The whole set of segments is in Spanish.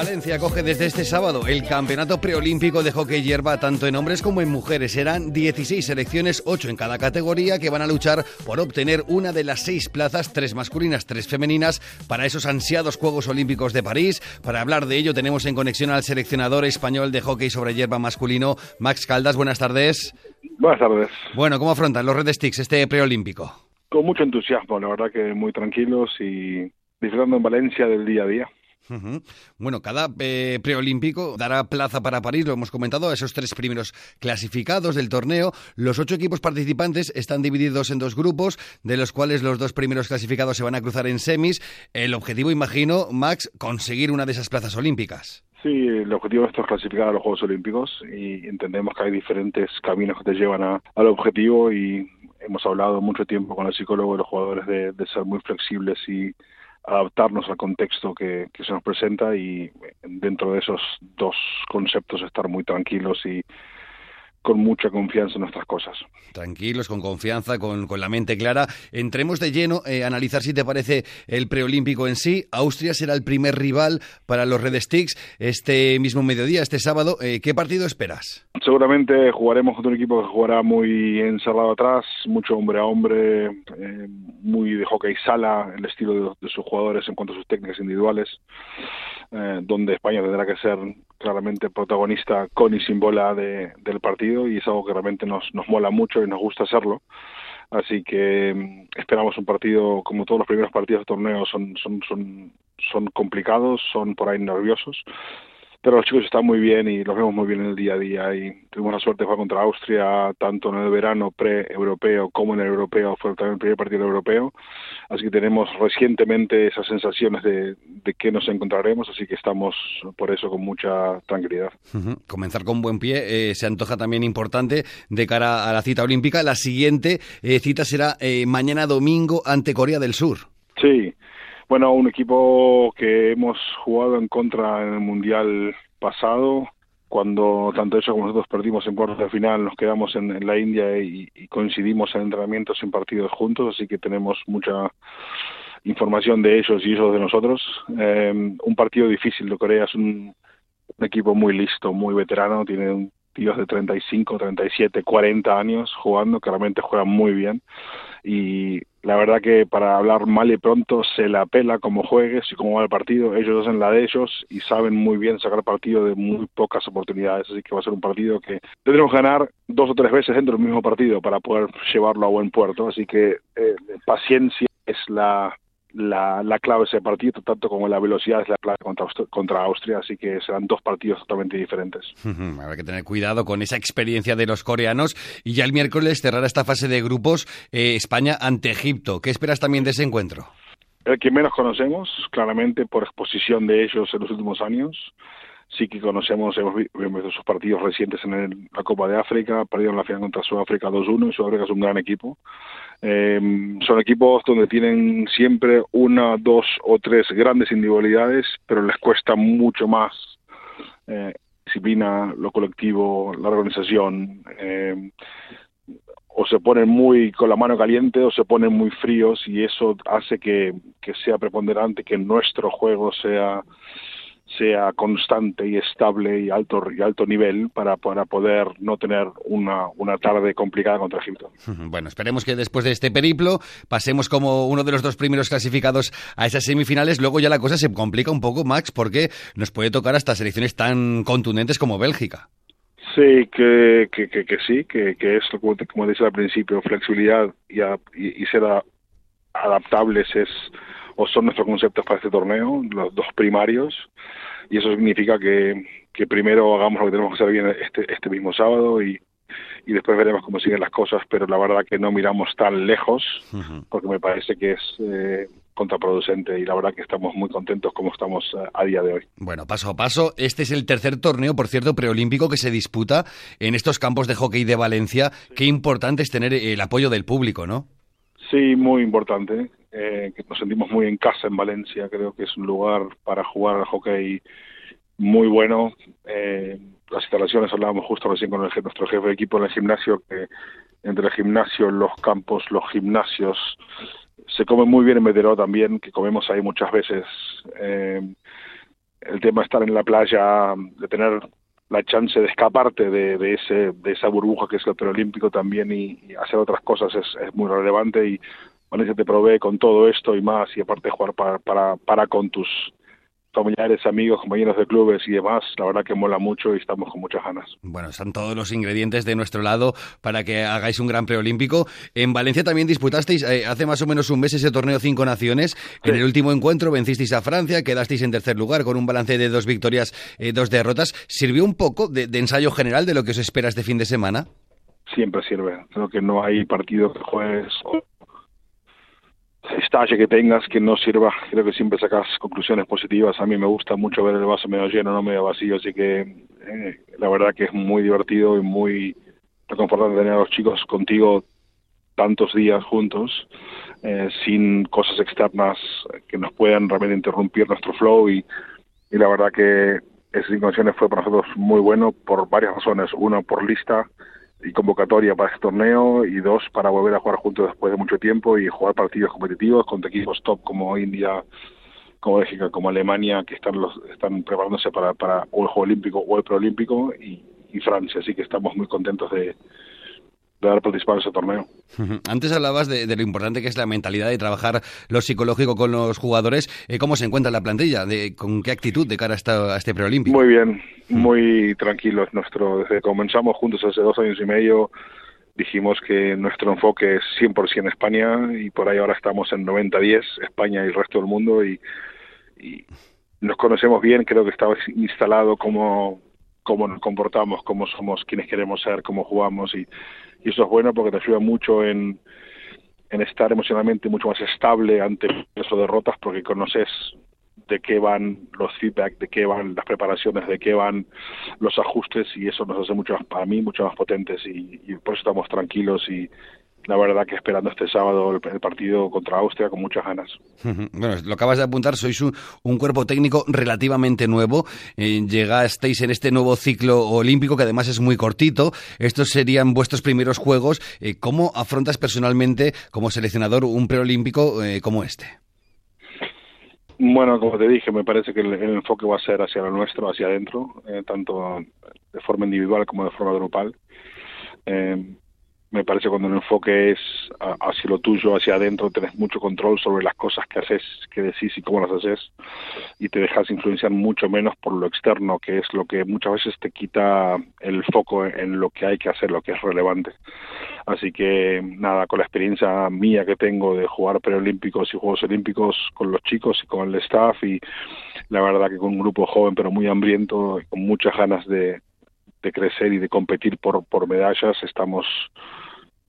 Valencia acoge desde este sábado el Campeonato Preolímpico de Hockey Hierba tanto en hombres como en mujeres. Serán 16 selecciones, 8 en cada categoría, que van a luchar por obtener una de las seis plazas, tres masculinas, tres femeninas, para esos ansiados Juegos Olímpicos de París. Para hablar de ello tenemos en conexión al seleccionador español de hockey sobre hierba masculino, Max Caldas. Buenas tardes. Buenas tardes. Bueno, ¿cómo afrontan los Red Sticks este preolímpico? Con mucho entusiasmo, la verdad que muy tranquilos y disfrutando en Valencia del día a día. Bueno, cada eh, preolímpico dará plaza para París, lo hemos comentado, a esos tres primeros clasificados del torneo. Los ocho equipos participantes están divididos en dos grupos, de los cuales los dos primeros clasificados se van a cruzar en semis. El objetivo, imagino, Max, conseguir una de esas plazas olímpicas. Sí, el objetivo de esto es clasificar a los Juegos Olímpicos y entendemos que hay diferentes caminos que te llevan al objetivo y hemos hablado mucho tiempo con el psicólogo de los jugadores de ser muy flexibles y adaptarnos al contexto que, se nos presenta y dentro de esos dos conceptos estar muy tranquilos y con mucha confianza en nuestras cosas. Tranquilos, con confianza, con, la mente clara. Entremos de lleno eh, a analizar si te parece el preolímpico en sí. Austria será el primer rival para los Red Sticks este mismo mediodía, este sábado. Eh, ¿Qué partido esperas? Seguramente jugaremos contra un equipo que jugará muy encerrado atrás, mucho hombre a hombre, eh, muy de hockey sala, el estilo de, sus jugadores en cuanto a sus técnicas individuales, donde España tendrá que ser claramente protagonista con y sin bola del partido y es algo que realmente nos, nos mola mucho y nos gusta hacerlo. Así que mm, esperamos un partido, como todos los primeros partidos de torneo, son, son, son, son complicados, son por ahí nerviosos, pero los chicos están muy bien y los vemos muy bien en el día a día y tuvimos la suerte de jugar contra Austria tanto en el verano pre-europeo como en el europeo, fue también el primer partido europeo, así que tenemos recientemente esas sensaciones de, de que nos encontraremos, así que estamos por eso con mucha tranquilidad. Comenzar con buen pie eh, se antoja también importante de cara a la cita olímpica. La siguiente eh, cita será eh, mañana domingo ante Corea del Sur. Sí, bueno, un equipo que hemos jugado en contra en el Mundial pasado, cuando tanto ellos como nosotros perdimos en cuartos de final, nos quedamos en, la India y, coincidimos en entrenamientos en partidos juntos, así que tenemos mucha información de ellos y ellos de nosotros. Eh, un partido difícil de Corea, es un, equipo muy listo, muy veterano, tiene tíos de 35, 37, 40 años jugando, claramente juegan muy bien y la verdad que para hablar mal y pronto se la pela como juegues y como va el partido, ellos hacen la de ellos y saben muy bien sacar partido de muy pocas oportunidades, así que va a ser un partido que tendremos que ganar dos o tres veces dentro del mismo partido para poder llevarlo a buen puerto, así que eh, paciencia es la, la, la, clave de ese partido, tanto como la velocidad es la clave contra, contra Austria, así que serán dos partidos totalmente diferentes. Habrá que tener cuidado con esa experiencia de los coreanos y ya el miércoles cerrará esta fase de grupos eh, España ante Egipto. ¿Qué esperas también de ese encuentro? El que menos conocemos, claramente por exposición de ellos en los últimos años. Sí que conocemos, hemos visto sus partidos recientes en la Copa de África, perdieron la final contra Sudáfrica 2-1 y Sudáfrica es un gran equipo. Eh, son equipos donde tienen siempre una, dos o tres grandes individualidades, pero les cuesta mucho más eh, disciplina, lo colectivo, la organización. Eh, o se ponen muy con la mano caliente o se ponen muy fríos y eso hace que, que sea preponderante que nuestro juego sea sea constante y estable y alto y alto nivel para, para poder no tener una, una tarde complicada contra Egipto. Bueno, esperemos que después de este periplo pasemos como uno de los dos primeros clasificados a esas semifinales. Luego ya la cosa se complica un poco, Max, porque nos puede tocar hasta selecciones tan contundentes como Bélgica. Sí, que, que, que, sí, que, que es, como, como decía al principio, flexibilidad y, y, y ser adaptables es o son nuestros conceptos para este torneo, los dos primarios y eso significa que, que primero hagamos lo que tenemos que hacer bien este, este mismo sábado y, y después veremos cómo siguen las cosas, pero la verdad que no miramos tan lejos porque me parece que es eh, contraproducente y la verdad que estamos muy contentos como estamos eh, a día de hoy. Bueno, paso a paso, este es el tercer torneo, por cierto, preolímpico que se disputa en estos campos de hockey de Valencia. Qué importante es tener el apoyo del público, ¿no? Sí, muy importante. Eh, que nos sentimos muy en casa en Valencia. Creo que es un lugar para jugar al hockey muy bueno. Eh, las instalaciones, hablábamos justo recién con el, nuestro jefe de equipo en el gimnasio, que entre el gimnasio, los campos, los gimnasios, se come muy bien en Meteró también, que comemos ahí muchas veces. Eh, el tema de estar en la playa, de tener la chance de escaparte de, de, ese, de esa burbuja que es el preolímpico también y, y, hacer otras cosas es, es muy relevante y Valencia te provee con todo esto y más y aparte jugar para, para, para con tus familiares, amigos, compañeros de clubes y demás, la verdad que mola mucho y estamos con muchas ganas. Bueno, están todos los ingredientes de nuestro lado para que hagáis un gran preolímpico. En Valencia también disputasteis eh, hace más o menos un mes ese torneo Cinco Naciones. Sí. En el último encuentro vencisteis a Francia, quedasteis en tercer lugar con un balance de dos victorias, eh, dos derrotas. ¿Sirvió un poco de, de ensayo general de lo que os espera este fin de semana? Siempre sirve. Creo que no hay partido que juegues estalle que tengas que no sirva, creo que siempre sacas conclusiones positivas. A mí me gusta mucho ver el vaso medio lleno, no medio vacío, así que eh, la verdad que es muy divertido y muy reconfortante tener a los chicos contigo tantos días juntos, eh, sin cosas externas que nos puedan realmente interrumpir nuestro flow y, la verdad que esas incondiciones fue para nosotros muy bueno por varias razones. Uno, por lista, y convocatoria para este torneo y dos para volver a jugar juntos después de mucho tiempo y jugar partidos competitivos contra equipos top como India, como Bélgica, como Alemania que están los están preparándose para para o el Juego Olímpico o el Preolímpico y Francia, así que estamos muy contentos de de haber participado en ese torneo. Antes hablabas de, de, lo importante que es la mentalidad de trabajar lo psicológico con los jugadores. Eh, ¿Cómo se encuentra la plantilla? De, ¿Con qué actitud de cara a, esta, a este preolímpico? Muy bien, muy tranquilos. Nuestro, desde que comenzamos juntos hace dos años y medio, dijimos que nuestro enfoque es 100% España y por ahí ahora estamos en 90-10, España y el resto del mundo y, y nos conocemos bien, creo que estaba instalado cómo, cómo nos comportamos, cómo somos, quienes queremos ser, cómo jugamos y eso es bueno porque te ayuda mucho en, en estar emocionalmente mucho más estable ante esas derrotas porque conoces de qué van los feedback, de qué van las preparaciones, de qué van los ajustes y eso nos hace mucho más, para mí, mucho más potentes y, y por eso estamos tranquilos y, la verdad que esperando este sábado el, el, partido contra Austria con muchas ganas. Bueno, lo acabas de apuntar, sois un, un cuerpo técnico relativamente nuevo, eh, llegasteis en este nuevo ciclo olímpico que además es muy cortito, estos serían vuestros primeros juegos, eh, ¿cómo afrontas personalmente como seleccionador un preolímpico eh, como este? Bueno, como te dije, me parece que el, el, enfoque va a ser hacia lo nuestro, hacia adentro, eh, tanto de forma individual como de forma grupal. Eh, me parece cuando el enfoque es hacia lo tuyo, hacia adentro, tenés mucho control sobre las cosas que haces, que decís y cómo las haces, y te dejas influenciar mucho menos por lo externo, que es lo que muchas veces te quita el foco en lo que hay que hacer, lo que es relevante. Así que nada, con la experiencia mía que tengo de jugar preolímpicos y Juegos Olímpicos con los chicos y con el staff, y la verdad que con un grupo joven pero muy hambriento, y con muchas ganas de, de crecer y de competir por, por medallas, estamos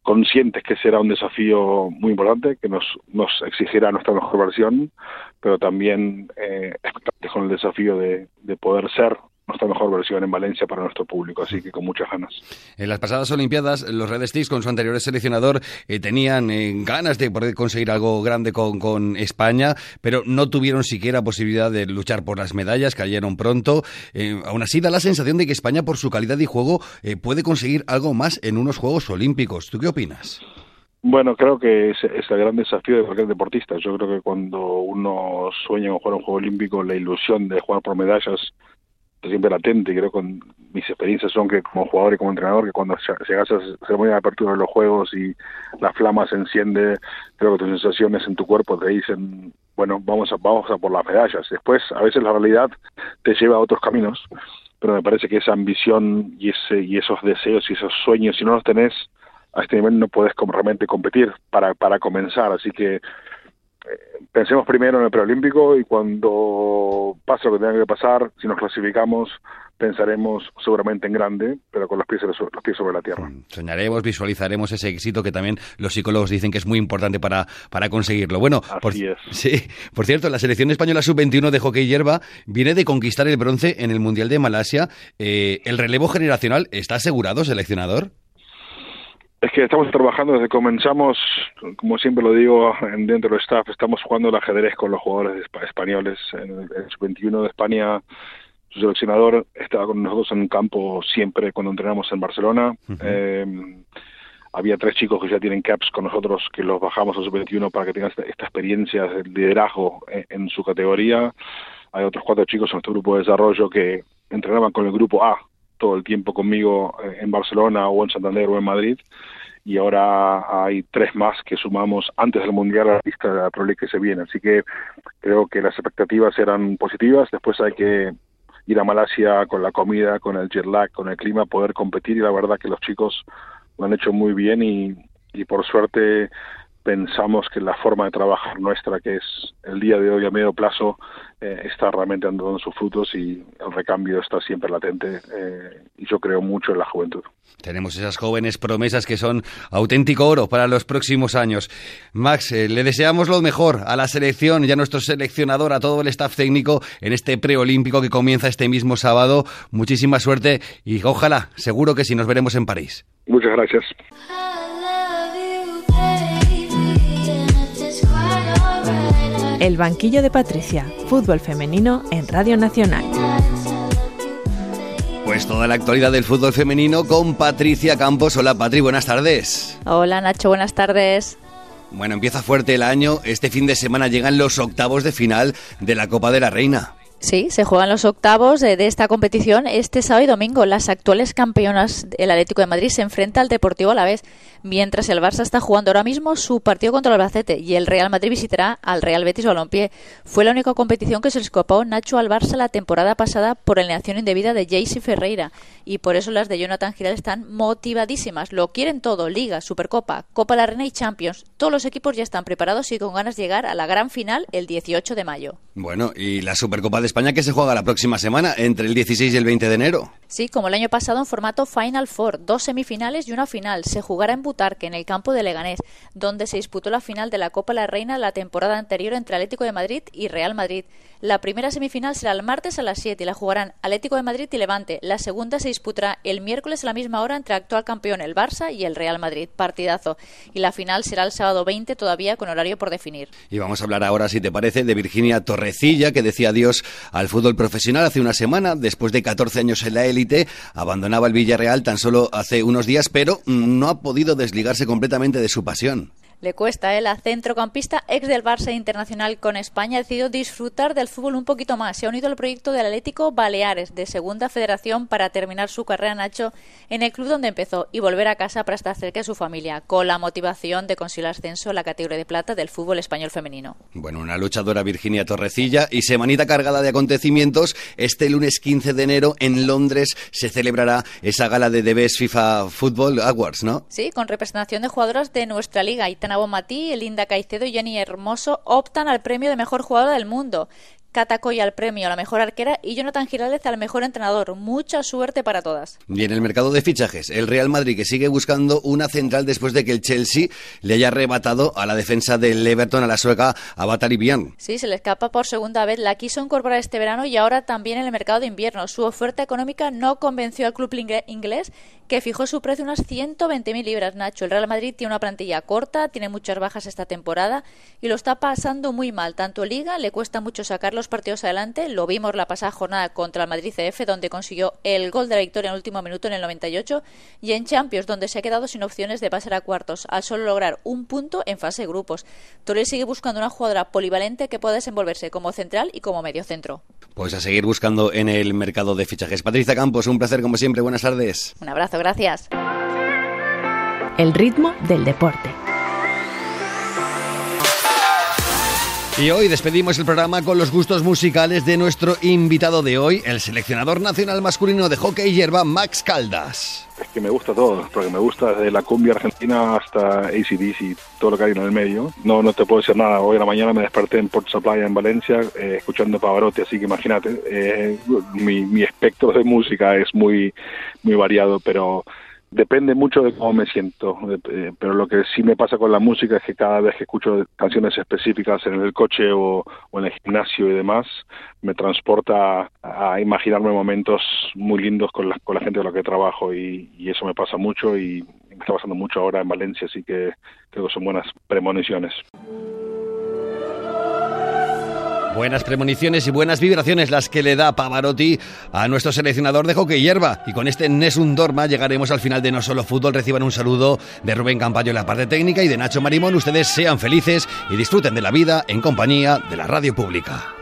conscientes que será un desafío muy importante, que nos, nos exigirá nuestra mejor versión, pero también eh, con el desafío de, de poder ser nuestra mejor versión en Valencia para nuestro público, así que con muchas ganas. En las pasadas Olimpiadas, los Red Sticks, con su anterior seleccionador, eh, tenían eh, ganas de poder conseguir algo grande con, con, España, pero no tuvieron siquiera posibilidad de luchar por las medallas, cayeron pronto. Eh, aún así, da la sensación de que España, por su calidad de juego, eh, puede conseguir algo más en unos Juegos Olímpicos. ¿Tú qué opinas? Bueno, creo que es, es, el gran desafío de cualquier deportista. Yo creo que cuando uno sueña con jugar un juego olímpico, la ilusión de jugar por medallas siempre latente creo que mis experiencias son que como jugador y como entrenador que cuando llegas a la ceremonia de apertura de los juegos y la flama se enciende creo que tus sensaciones en tu cuerpo te dicen bueno vamos a vamos a por las medallas después a veces la realidad te lleva a otros caminos pero me parece que esa ambición y ese y esos deseos y esos sueños si no los tenés a este nivel no puedes realmente competir para para comenzar. Así que pensemos primero en el preolímpico y cuando pase lo que tenga que pasar, si nos clasificamos, pensaremos seguramente en grande, pero con los pies, los pies sobre la tierra. Soñaremos, visualizaremos ese éxito que también los psicólogos dicen que es muy importante para, para conseguirlo. Bueno, Así por, es. Sí, por cierto, la selección española sub-21 de hockey hierba viene de conquistar el bronce en el Mundial de Malasia. Eh, ¿El relevo generacional está asegurado, seleccionador? Es que estamos trabajando desde que comenzamos, como siempre lo digo, dentro del staff, estamos jugando el ajedrez con los jugadores españoles. En el, sub-21 de España, su seleccionador estaba con nosotros en un campo siempre cuando entrenamos en Barcelona. eh, había tres chicos que ya tienen caps con nosotros que los bajamos a sub-21 para que tengan esta, esta experiencia de liderazgo en, en, su categoría. Hay otros cuatro chicos en nuestro grupo de desarrollo que entrenaban con el grupo A todo el tiempo conmigo en Barcelona o en Santander o en Madrid y ahora hay tres más que sumamos antes del Mundial a la lista de la Pro League que se viene. Así que creo que las expectativas eran positivas. Después hay que ir a Malasia con la comida, con el jet lag, con el clima, poder competir y la verdad que los chicos lo han hecho muy bien y, y por suerte pensamos que la forma de trabajar nuestra, que es el día de hoy a medio plazo, eh, está realmente dando sus frutos y el recambio está siempre latente eh, y yo creo mucho en la juventud. Tenemos esas jóvenes promesas que son auténtico oro para los próximos años. Max, eh, le deseamos lo mejor a la selección y a nuestro seleccionador, a todo el staff técnico en este preolímpico que comienza este mismo sábado. Muchísima suerte y ojalá, seguro que sí nos veremos en París. Muchas gracias. El banquillo de Patricia, fútbol femenino en Radio Nacional. Pues toda la actualidad del fútbol femenino con Patricia Campos. Hola Patri, buenas tardes. Hola Nacho, buenas tardes. Bueno, empieza fuerte el año. Este fin de semana llegan los octavos de final de la Copa de la Reina. Sí, se juegan los octavos de, de, esta competición este sábado y domingo. Las actuales campeonas, el Atlético de Madrid, se enfrenta al Deportivo a la vez, mientras el Barça está jugando ahora mismo su partido contra el Albacete y el Real Madrid visitará al Real Betis Balompié. Fue la única competición que se le escapó Nacho al Barça la temporada pasada por alineación indebida de Jaycee Ferreira y por eso las de Jonathan Giral están motivadísimas. Lo quieren todo, Liga, Supercopa, Copa de la Reina y Champions. Todos los equipos ya están preparados y con ganas de llegar a la gran final el 18 de mayo. Bueno, y la Supercopa de España que se juega la próxima semana, entre el 16 y el 20 de enero. Sí, como el año pasado en formato Final Four, dos semifinales y una final. Se jugará en En el campo de Leganés, donde se disputó la final de la Copa La Reina la temporada anterior entre Atlético de Madrid y Real Madrid. La primera semifinal será el martes a las 7 y la jugarán Atlético de Madrid y Levante. La segunda se disputará el miércoles a la misma hora entre actual campeón el Barça y el Real Madrid. Partidazo. Y la final será el sábado 20 todavía con horario por definir. Y vamos a hablar ahora, si te parece, de Virginia Torrecilla, que decía adiós al fútbol profesional hace una semana. Después de 14 años en la élite, abandonaba el Villarreal tan solo hace unos días, pero no ha podido desligarse completamente de su pasión. Le cuesta, ¿eh? La centrocampista ex del Barça Internacional con España ha decidido disfrutar del fútbol un poquito más. Se ha unido al proyecto del Atlético Baleares de Segunda Federación para terminar su carrera Nacho en el club donde empezó y volver a casa para estar cerca de su familia, con la motivación de conseguir el ascenso a la categoría de plata del fútbol español femenino. Bueno, una luchadora Virginia Torrecilla y semanita cargada de acontecimientos. Este lunes 15 de enero en Londres se celebrará esa gala de The Best FIFA Football Awards, ¿no? Sí, con representación de jugadoras de nuestra liga. Itana Bonmatí, Linda Caicedo y Jenny Hermoso optan al premio de mejor jugadora del mundo. Catacoya al premio a la mejor arquera y Jonathan Giraldez al mejor entrenador. Mucha suerte para todas. Y en el mercado de fichajes, el Real Madrid que sigue buscando una central después de que el Chelsea le haya arrebatado a la defensa del Everton a la sueca a Batari Bian. Sí, se le escapa por segunda vez. La quiso incorporar este verano y ahora también en el mercado de invierno. Su oferta económica no convenció al club inglés que fijó su precio unas 120.000 libras, Nacho. El Real Madrid tiene una plantilla corta, tiene muchas bajas esta temporada y lo está pasando muy mal. Tanto Liga le cuesta mucho sacarlo partidos adelante. Lo vimos la pasada jornada contra el Madrid CF, donde consiguió el gol de la victoria en el último minuto en el 98, y en Champions, donde se ha quedado sin opciones de pasar a cuartos, al solo lograr un punto en fase de grupos. Torres sigue buscando una jugadora polivalente que pueda desenvolverse como central y como medio centro. Pues a seguir buscando en el mercado de fichajes. Patricia Campos, un placer como siempre. Buenas tardes. Un abrazo, gracias. El ritmo del deporte. Y hoy despedimos el programa con los gustos musicales de nuestro invitado de hoy, el seleccionador nacional masculino de hockey y hierba, Max Caldas. Es que me gusta todo, porque me gusta desde la cumbia argentina hasta ACDC todo lo que hay en el medio. No, no te puedo decir nada. Hoy a la mañana me desperté en Port Supply en Valencia eh, escuchando Pavarotti, así que imagínate, eh, mi, mi espectro de música es muy, muy variado, pero depende mucho de cómo me siento, eh, pero lo que sí me pasa con la música es que cada vez que escucho canciones específicas en el coche o, en el gimnasio y demás, me transporta a, imaginarme momentos muy lindos con la, con la gente con la que trabajo y, y, eso me pasa mucho y está pasando mucho ahora en Valencia, así que creo que son buenas premoniciones. Buenas premoniciones y buenas vibraciones las que le da Pavarotti a nuestro seleccionador de hockey hierba. Y con este Nessun Dorma llegaremos al final de No Solo Fútbol. Reciban un saludo de Rubén Campayo en la parte técnica y de Nacho Marimón. Ustedes sean felices y disfruten de la vida en compañía de la radio pública.